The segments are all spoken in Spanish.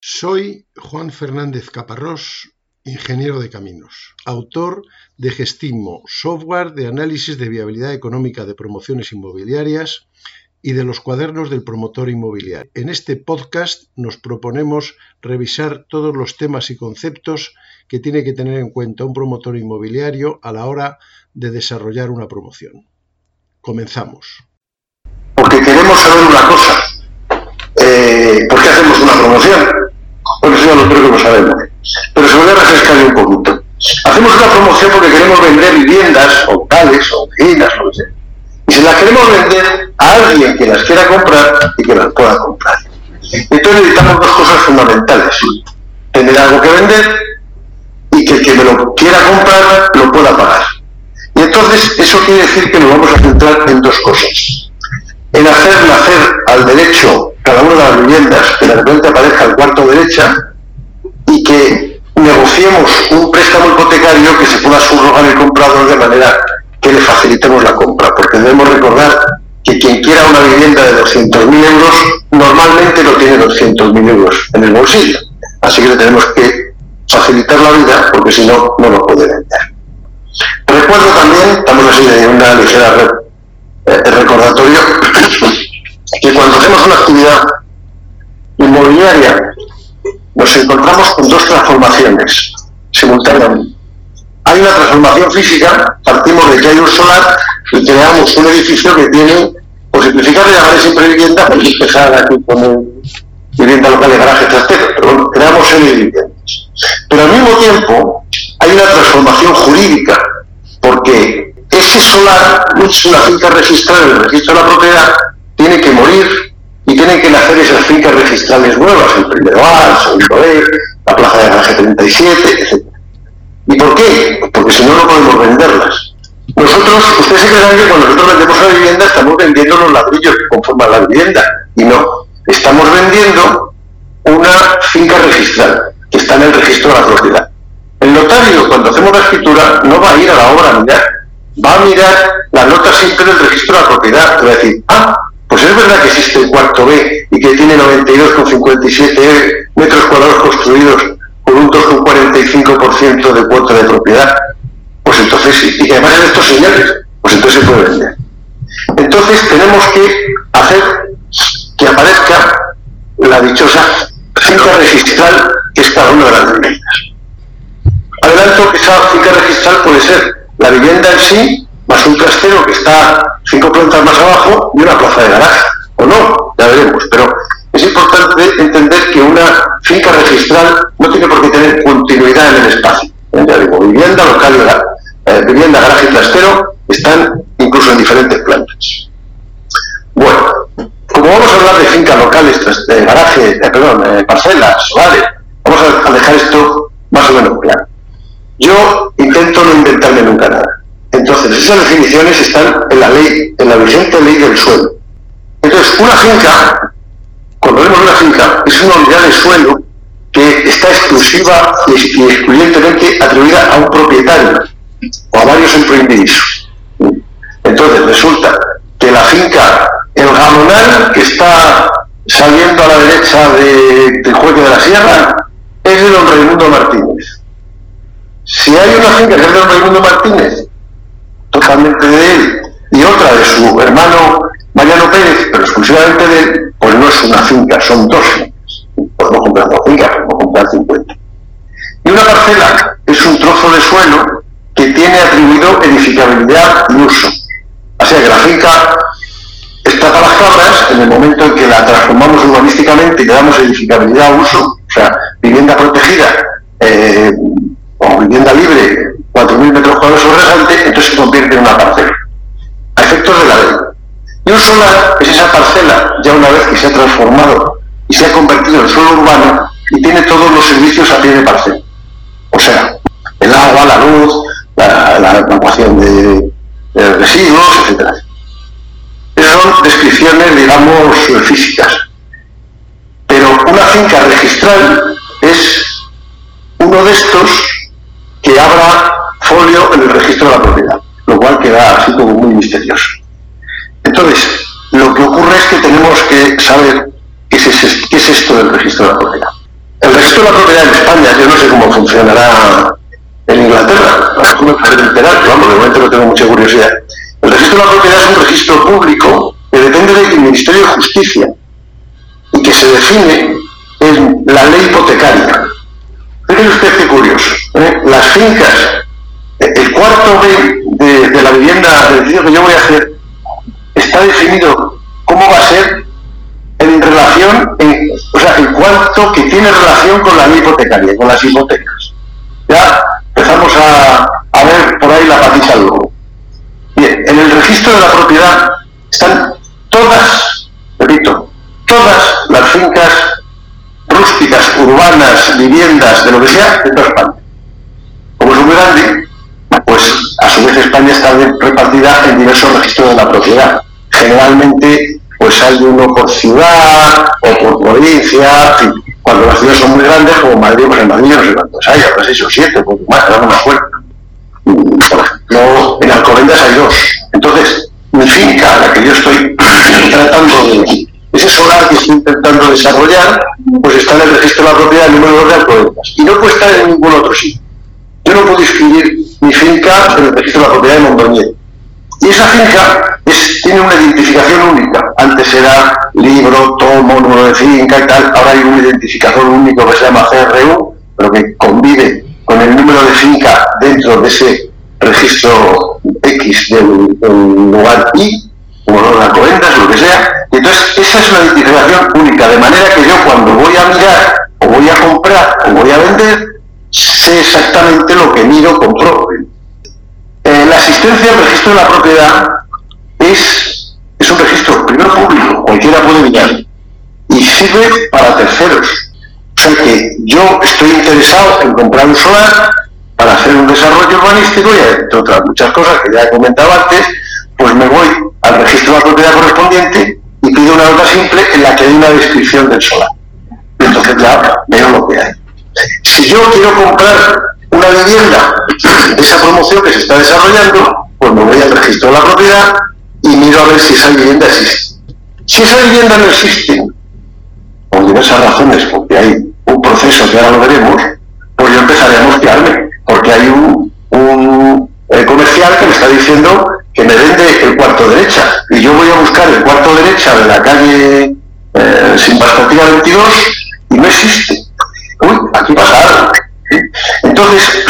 Soy Juan Fernández Caparrós, ingeniero de caminos, autor de Gestimo, software de análisis de viabilidad económica de promociones inmobiliarias y de los cuadernos del promotor inmobiliario. En este podcast nos proponemos revisar todos los temas y conceptos que tiene que tener en cuenta un promotor inmobiliario a la hora de desarrollar una promoción. Comenzamos. Porque queremos saber una cosa. Eh, ¿Por qué hacemos una promoción? Porque eso ya que lo sabemos. Pero se voy a refrescar un poquito. Hacemos una promoción porque queremos vender viviendas, o tales, o vecinas, lo que sea. Y se las queremos vender a alguien que las quiera comprar y que las pueda comprar. Entonces necesitamos dos cosas fundamentales. Tener algo que vender y que el que me lo quiera comprar lo pueda pagar. Y entonces eso quiere decir que nos vamos a centrar en dos cosas. En hacer nacer al derecho cada una de las viviendas, que de repente aparezca el cuarto derecha y que negociemos un préstamo hipotecario que se pueda subrogar el comprador de manera que le facilitemos la compra, porque debemos recordar que quien quiera una vivienda de 200.000 euros normalmente no tiene 200.000 euros en el bolsillo, así que le tenemos que facilitar la vida porque si no, no lo puede vender. Recuerdo también, estamos así de una ligera eh, recordatorio, que cuando hacemos una actividad inmobiliaria nos encontramos con dos transformaciones simultáneamente. Hay una transformación física, partimos de que hay un solar y creamos un edificio que tiene, por simplificar, le llamaré siempre vivienda, pues empezar aquí con vivienda local de garaje trastero, pero creamos serie de. Pero al mismo tiempo hay una transformación jurídica, porque ese solar, es una finca registrada en el registro de la propiedad, tiene que morir y tienen que nacer esas fincas registrales nuevas, el primero A, el segundo B, la plaza de garaje 37, etc. ¿Y por qué? Porque si no, no podemos venderlas. Nosotros, ustedes se creen que cuando nosotros vendemos una vivienda estamos vendiendo los ladrillos que conforman la vivienda. Y no, estamos vendiendo una finca registral que está en el registro de la propiedad. El notario, cuando hacemos la escritura, no va a ir a la obra a mirar, va a mirar la nota simple del registro de la propiedad. va a decir, ah, pues es verdad que existe el cuarto B y que tiene 92,57 metros cuadrados construidos con un 2,45% de cuota de propiedad. Pues entonces sí, y además de estos señales, pues entonces se puede vender. Entonces tenemos que hacer que aparezca la dichosa finca registral que es cada una de las viviendas. Adelanto que esa finca registral puede ser la vivienda en sí, más un trastero que está cinco plantas más abajo y una plaza de garaje. O no, ya veremos. Pero es importante entender que una finca registral no tiene por qué tener continuidad en el espacio. Ya digo, vivienda, local, eh, vivienda, garaje y trastero están incluso en diferentes plantas. Bueno, como vamos a hablar de fincas locales, garaje, eh, perdón, eh, parcelas, vale, vamos a dejar esto más o menos claro. Yo intento no inventarme nunca nada. Entonces, esas definiciones están en la ley, en la vigente ley del suelo. Entonces, una finca, cuando vemos una finca, es una unidad de suelo que está exclusiva y excluyentemente atribuida a un propietario o a varios emprendimientos. Entonces, resulta que la finca El Gamonal, que está saliendo a la derecha de, del Juego de la Sierra, es de don Raimundo Martínez. Si hay una finca que es de don Raimundo Martínez totalmente de él y otra de su hermano Mariano Pérez, pero exclusivamente de él, pues no es una finca, son dos fincas. Podemos comprar dos fincas, podemos comprar 50. Y una parcela es un trozo de suelo que tiene atribuido edificabilidad y uso. Así que la finca está para las cabras en el momento en que la transformamos urbanísticamente y le damos edificabilidad a uso, o sea, vivienda protegida eh, o vivienda libre 4.000 metros cuadrados sobre rasante, entonces se convierte en una parcela. A efectos de la ley. Y un solar es esa parcela, ya una vez que se ha transformado y se ha convertido en suelo urbano y tiene todos los servicios a pie de parcela. O sea, el agua, la luz, la, evacuación de, residuos, etc. Esas son descripciones, digamos, físicas. Pero una finca registral es uno de estos que abra folio en el registro de la propiedad, lo cual queda así Entonces, lo que ocurre es que tenemos que saber qué es, esto del registro de la propiedad. registro de la propiedad en España, yo no sé cómo funcionará en Inglaterra, a me enterar, pero vamos, de momento no tengo mucha curiosidad. El registro de la propiedad es un registro público que depende del Ministerio de Justicia y que se define en la ley hipotecaria. Fíjese usted qué curioso. ¿eh? Las fincas, el cuarto B de, la vivienda, del edificio que yo voy a hacer, está definido cómo va a ser en relación, o sea, el cuarto que tiene relación con la hipotecaria, con las hipotecas. Ya empezamos a, ver por ahí la patita luego. Bien, en el registro de la propiedad están todas, repito, todas las fincas rústicas, urbanas, viviendas, de lo que sea, de toda España. Como es muy grande, España está repartida en diversos registros de la propiedad. Generalmente, pues hay uno por ciudad o por provincia, cuando las ciudades son muy grandes, como Madrid, pues en Madrid no sé cuántos hay, habrá seis o siete, poco más, no me acuerdo. Por ejemplo, en Alcobendas hay dos. Entonces, mi finca, la que yo estoy tratando de, ese solar que estoy intentando desarrollar, pues está en el registro de la propiedad, número de Alcobendas, y no puede estar en ningún otro sitio. Yo no puedo inscribir mi finca en el registro de la propiedad de Mondoñez. Y esa finca tiene una identificación única. Antes era libro, tomo, número de finca y tal. Ahora hay un identificador único que se llama CRU, pero que convive con el número de finca dentro de ese registro X del, lugar Y, como no la o lo que sea. Y entonces, esa es una identificación única, de manera que yo cuando voy a mirar, o voy a comprar, o voy a vender, exactamente lo que miro, compro. Eh, la asistencia al registro de la propiedad es, es un registro primero público, cualquiera puede mirar, y sirve para terceros. O sea que yo estoy interesado en comprar un solar para hacer un desarrollo urbanístico y entre otras muchas cosas que ya he comentado antes, pues me voy al registro de la propiedad correspondiente y pido una nota simple en la que hay una descripción del solar. Entonces ya veo lo que hay. Si yo quiero comprar una vivienda de esa promoción que se está desarrollando, pues me voy al registro de la propiedad y miro a ver si esa vivienda existe. Si esa vivienda no existe, por diversas razones, porque hay un proceso que ahora lo veremos, pues yo empezaré a mosquearme, porque hay un, eh, comercial que me está diciendo que me vende el cuarto derecha, y yo voy a buscar el cuarto derecha de la calle eh, Sin Pastativa 22 y no existe. Uy, aquí pasa algo. Entonces,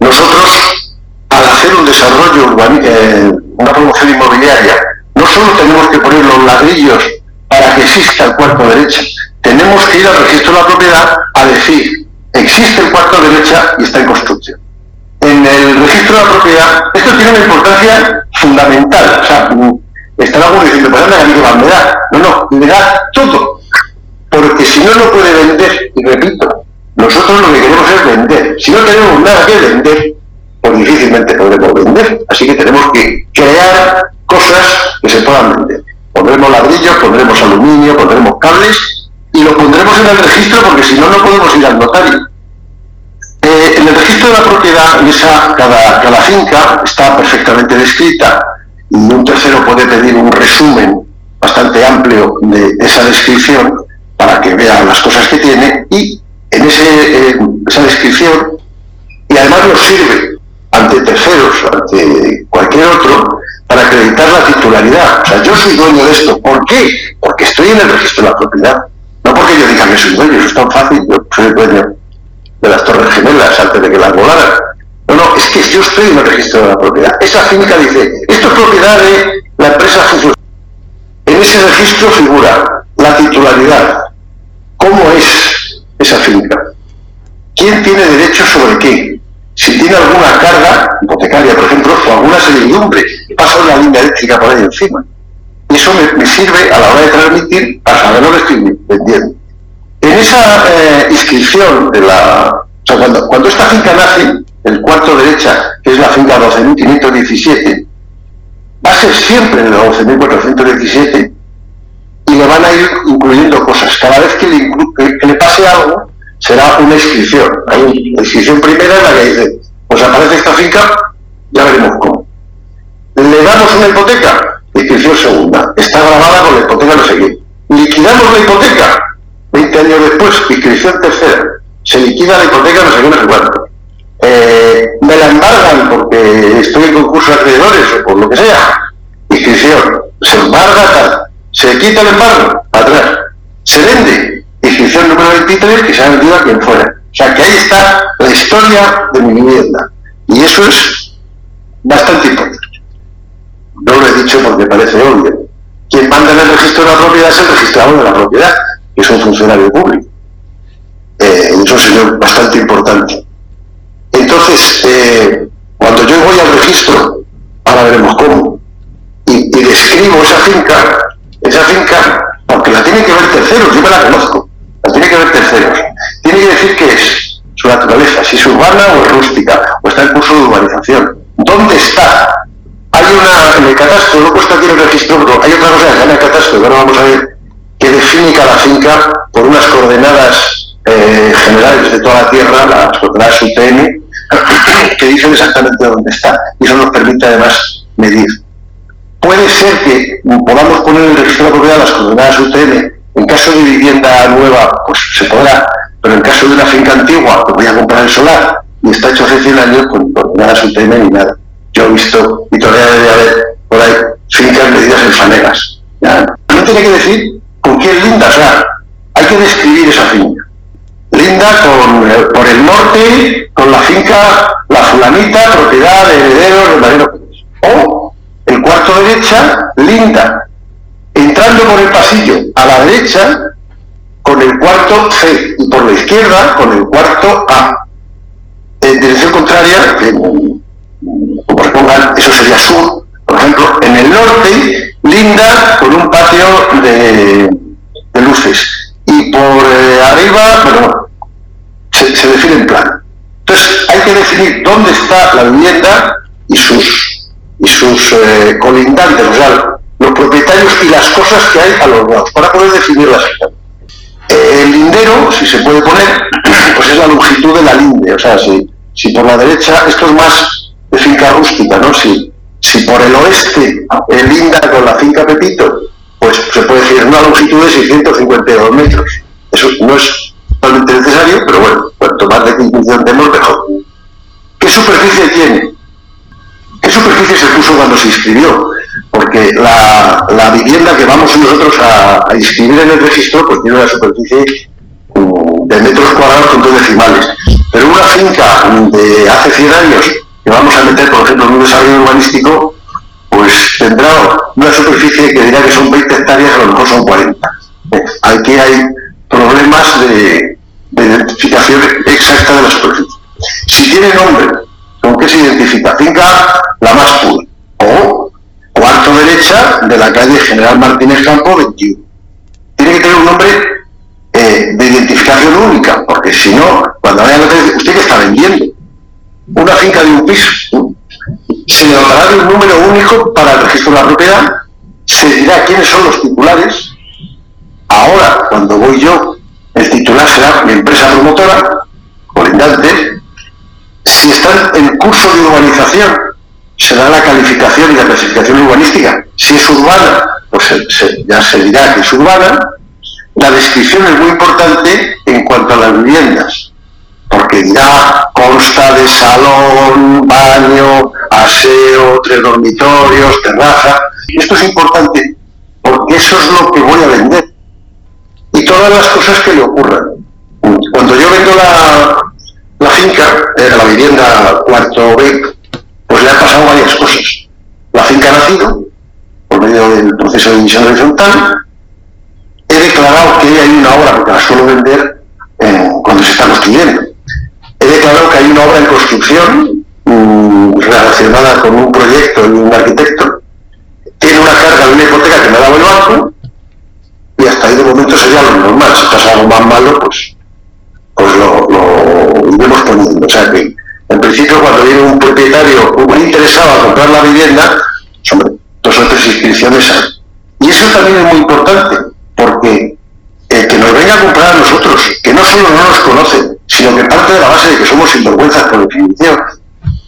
nosotros, al hacer un desarrollo, eh, una promoción inmobiliaria, no solo tenemos que poner los ladrillos para que exista el cuarto derecha, tenemos que ir al registro de la propiedad a decir, existe el cuarto derecha y está en construcción. En el registro de la propiedad, esto tiene una importancia fundamental. O sea, están algunos diciendo, pues anda, que me da. No, no, me da todo. Porque si no, no puede vender. Y repito, nosotros lo que queremos es vender. Si no tenemos nada que vender, pues difícilmente podremos vender. Así que tenemos que crear cosas que se puedan vender. Pondremos ladrillos, pondremos aluminio, pondremos cables y lo pondremos en el registro porque si no, no podemos ir al notario. Eh, en el registro de la propiedad, esa, cada, cada finca está perfectamente descrita y un tercero puede pedir un resumen bastante amplio de esa descripción para que vea las cosas que tiene y en ese, esa descripción y además nos sirve ante terceros, ante cualquier otro, para acreditar la titularidad. O sea, yo soy dueño de esto. ¿Por qué? Porque estoy en el registro de la propiedad. No porque yo diga que soy dueño, eso es tan fácil, yo soy dueño de las Torres Gemelas antes de que las volaran. No, no, es que yo estoy en el registro de la propiedad. Esa finca dice, esto es propiedad de la empresa En ese registro figura la titularidad, cómo es esa finca, quién tiene derecho sobre qué, si tiene alguna carga hipotecaria, por ejemplo, o alguna servidumbre, pasa una línea eléctrica por ahí encima. Y eso me, sirve a la hora de transmitir a saber lo que estoy vendiendo. En esa eh, inscripción de la. cuando, cuando esta finca nace, el cuarto derecha, que es la finca 12.517, va a ser siempre el 12.417 y le van a ir incluyendo cosas. Cada vez que le, pase algo, será una inscripción. Hay una inscripción primera en la que dice, pues aparece esta finca, ya veremos cómo. Le damos una hipoteca, inscripción segunda. Está grabada con la hipoteca no sé qué. Liquidamos la hipoteca, 20 20 años después, inscripción tercera, se liquida la hipoteca, no sé qué, no sé. Eh, me la embargan porque estoy en concurso de acreedores o por lo que sea, inscripción, se embarga tal, se quita el embargo, atrás, se vende, inscripción número 23 que se ha vendido a quien fuera. O sea que ahí está la historia de mi vivienda. Y eso es bastante importante. No lo he dicho porque parece obvio. Quien manda en el registro de la propiedad es el registrador de la propiedad, que es un funcionario público. Eh, eso es bastante importante. Entonces, eh, cuando yo voy al registro, ahora veremos cómo, y, describo esa finca, esa finca, aunque la tiene que ver terceros, yo me la conozco, la tiene que ver terceros, tiene que decir qué es su naturaleza, si es urbana o es rústica, o está en curso de urbanización. ¿Dónde está? Hay una, en el catastro, no puesto aquí el registro, pero hay otra cosa en el catastro, que ahora vamos a ver, que define cada finca por unas coordenadas eh, generales de toda la Tierra, las coordenadas UTM, que dicen exactamente dónde está, y eso nos permite además medir. Puede ser que podamos poner en el registro de la propiedad las coordenadas UTM, en caso de vivienda nueva, pues se podrá, pero en caso de una finca antigua, que voy a comprar el solar, y está hecho hace 100 años, con coordenadas UTM ni nada. Yo he visto, y todavía debe haber por ahí, fincas medidas en fanegas. ¿ya? tiene que decir con qué linda, o sea, hay que describir esa finca. Linda con, por el norte, con la finca La Fulanita, propiedad de Mariano O el cuarto derecha, linda, entrando por el pasillo a la derecha, con el cuarto C, y por la izquierda, con el cuarto A. En dirección contraria, como pongan, eso sería sur, por ejemplo, en el norte, linda, con un patio de, luces. Y por eh, arriba, bueno, se, se define en plan. Entonces, hay que definir dónde está la vivienda y sus, y sus eh, colindantes, o sea, los propietarios y las cosas que hay a los lados, para poder definirlas. Eh, el lindero, si se puede poner, pues es la longitud de la linde, o sea, si, si por la derecha, esto es más de finca rústica, ¿no? Si, si por el oeste el linda con la finca Pepito, pues se puede decir una longitud de 652 metros. Eso no es totalmente necesario, pero bueno, cuanto más definición tenemos, mejor. ¿Qué superficie tiene? ¿Qué superficie se puso cuando se inscribió? Porque la, la vivienda que vamos nosotros a, inscribir en el registro pues tiene una superficie de metros cuadrados con dos decimales. Pero una finca de hace 100 años que vamos a meter, por ejemplo, en un desarrollo urbanístico, pues tendrá una superficie que dirá que son 20 hectáreas, a lo mejor son 40. Aquí hay problemas de, de identificación exacta de la superficie. Si tiene nombre, ¿con qué se identifica? Finca La Más Pura o cuarto derecha de la calle General Martínez Campo 21. Tiene que tener un nombre eh, de identificación única, porque si no, cuando vaya a usted, ¿usted que está vendiendo? Una finca de un piso. Se le dará un número único para el registro de la propiedad, se dirá quiénes son los titulares. Ahora, cuando voy yo el titular será mi empresa promotora, colindante. Si están en curso de urbanización, será la calificación y la clasificación urbanística. Si es urbana, pues ya se dirá que es urbana. La descripción es muy importante en cuanto a las viviendas, porque ya consta de salón, baño, aseo, tres dormitorios, terraza. Esto es importante porque eso es lo que voy a vender y todas las cosas que le ocurran. Cuando yo vendo la vivienda cuarto B, pues le han pasado varias cosas. La finca ha nacido por medio del proceso de división horizontal. He declarado que hay una obra, porque la suelo vender cuando se está construyendo. He declarado que hay una obra en construcción mmm, relacionada con un proyecto y un arquitecto. Tiene una carga de una hipoteca que me ha dado el banco y hasta ahí de momento sería lo normal. Si pasa algo más malo, pues, pues lo, lo iremos poniendo. O sea que, principio, cuando viene un propietario muy interesado a comprar la vivienda, hombre, dos o tres inscripciones hay. Y eso también es muy importante, porque el que nos venga a comprar a nosotros, que no solo no nos conoce, sino que parte de la base de que somos sinvergüenzas por definición,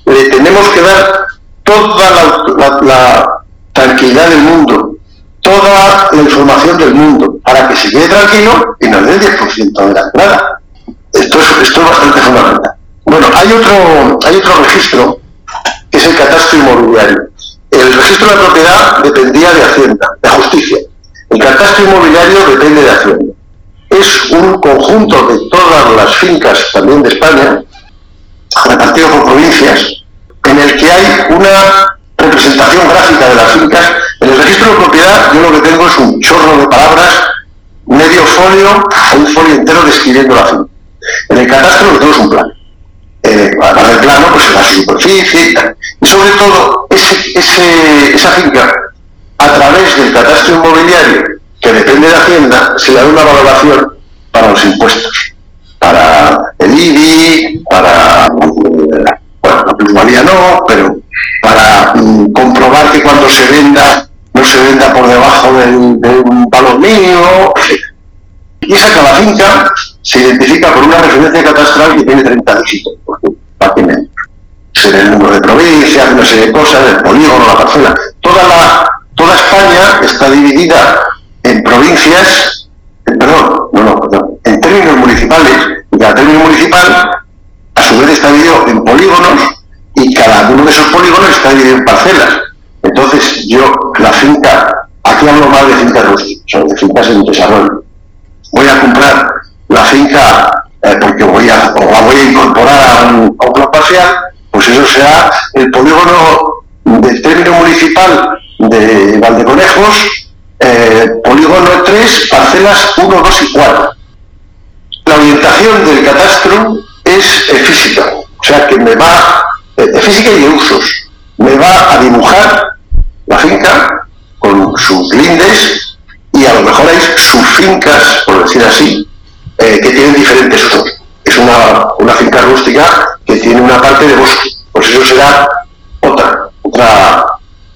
tenemos que dar toda la tranquilidad del mundo, toda la información del mundo, para que se quede tranquilo y nos dé el 10% de la entrada. Esto es, esto es bastante fundamental. Hay otro, registro que es el catastro inmobiliario. El registro de propiedad dependía de Hacienda, de Justicia. El catastro inmobiliario depende de Hacienda. Es un conjunto de todas las fincas, también de España, repartido por provincias, en el que hay una representación gráfica de las fincas. En el registro de propiedad yo lo que tengo es un chorro de palabras, medio folio un folio entero describiendo la finca. En el catastro lo que tengo es un plan. Eh, para el plano pues será su superficie y sobre todo, ese, esa finca, a través del catastro inmobiliario, que depende de Hacienda, se le da una valoración para los impuestos, para el IBI, para, bueno, la plusvalía no, pero para mm, comprobar que cuando se venda, no se venda por debajo del, de un valor mínimo, y esa cada finca se identifica por una referencia catastral que tiene 30 dígitos, para que ser el número de provincias, una serie de cosas, el polígono, la parcela. Toda, la, toda España está dividida en provincias, perdón, no, no, perdón, en términos municipales, y cada término municipal a su vez está dividido en polígonos y cada uno de esos polígonos está dividido en parcelas. Entonces yo, la finca, aquí hablo más de fincas rústicas, de fincas en desarrollo. Voy a comprar la finca eh, porque voy a, la voy a incorporar a un, parcial, pues eso será el polígono del término municipal de Valdeconejos, eh, polígono 3, parcelas 1, 2 y 4. La orientación del catastro es eh, física, o sea que me va, física y de usos, me va a dibujar la finca con sus lindes y a lo mejor hay sus fincas, por decir así, eh, que tienen diferentes usos. Es una, una finca rústica que tiene una parte de bosque, pues eso será otra, otra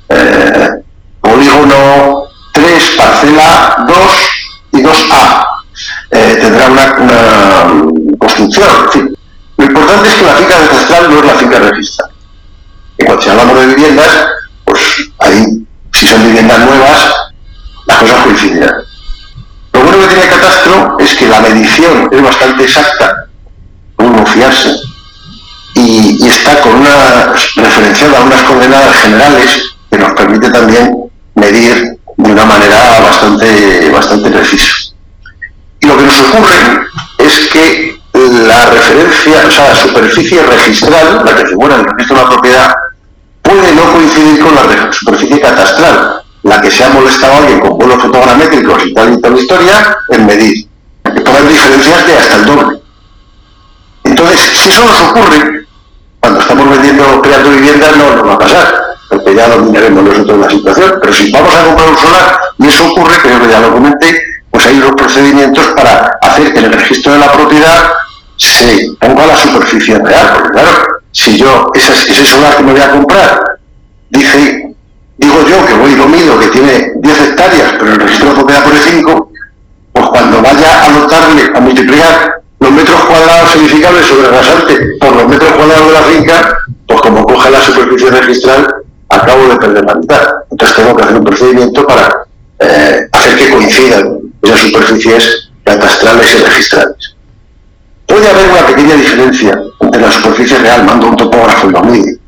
eh, polígono 3, parcela 2 y 2A. Eh, tendrá una, construcción, en fin. Lo importante es que la finca ancestral no es la finca registrada. Y cuando si hablamos de viviendas, pues ahí, si son viviendas nuevas, las cosas coincidirán. Que la medición es bastante exacta, uno fiarse, y, está con una referenciada a unas coordenadas generales que nos permite también medir de una manera bastante, bastante precisa. Y lo que nos ocurre es que la referencia, o sea, la superficie registral, la que figura en el registro de la propiedad, puede no coincidir con la superficie catastral, la que se ha molestado alguien con vuelos fotogramétricos y tal y tal historia en medir. Puede haber diferencias de hasta el doble. Entonces, si eso nos ocurre, cuando estamos vendiendo, creando viviendas, no nos va a pasar, porque ya dominaremos nosotros la situación. Pero si vamos a comprar un solar y eso ocurre, creo que ya lo comenté, pues hay unos procedimientos para hacer que el registro de la propiedad se ponga la superficie real. Porque claro, si yo ese, ese solar que me voy a comprar dice digo yo que voy lo mido, que tiene 10 hectáreas, pero el registro de propiedad pone 5, pues cuando vaya a notarle, a multiplicar los metros cuadrados edificables sobre el rasante por los metros cuadrados de la finca, pues como coge la superficie registral, acabo de perder la mitad. Entonces tengo que hacer un procedimiento para eh, hacer que coincidan esas superficies catastrales y registrales. Puede haber una pequeña diferencia entre la superficie real, mando un topógrafo y lo mide,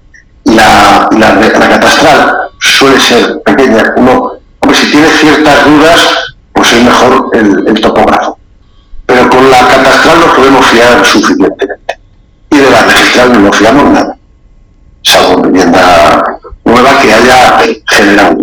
y la, la, catastral, suele ser pequeña. Uno, si tiene ciertas dudas, pues es mejor el, topógrafo. Pero con la catastral nos podemos fiar suficientemente. Y de la registral no nos fiamos nada, salvo vivienda nueva que haya generado.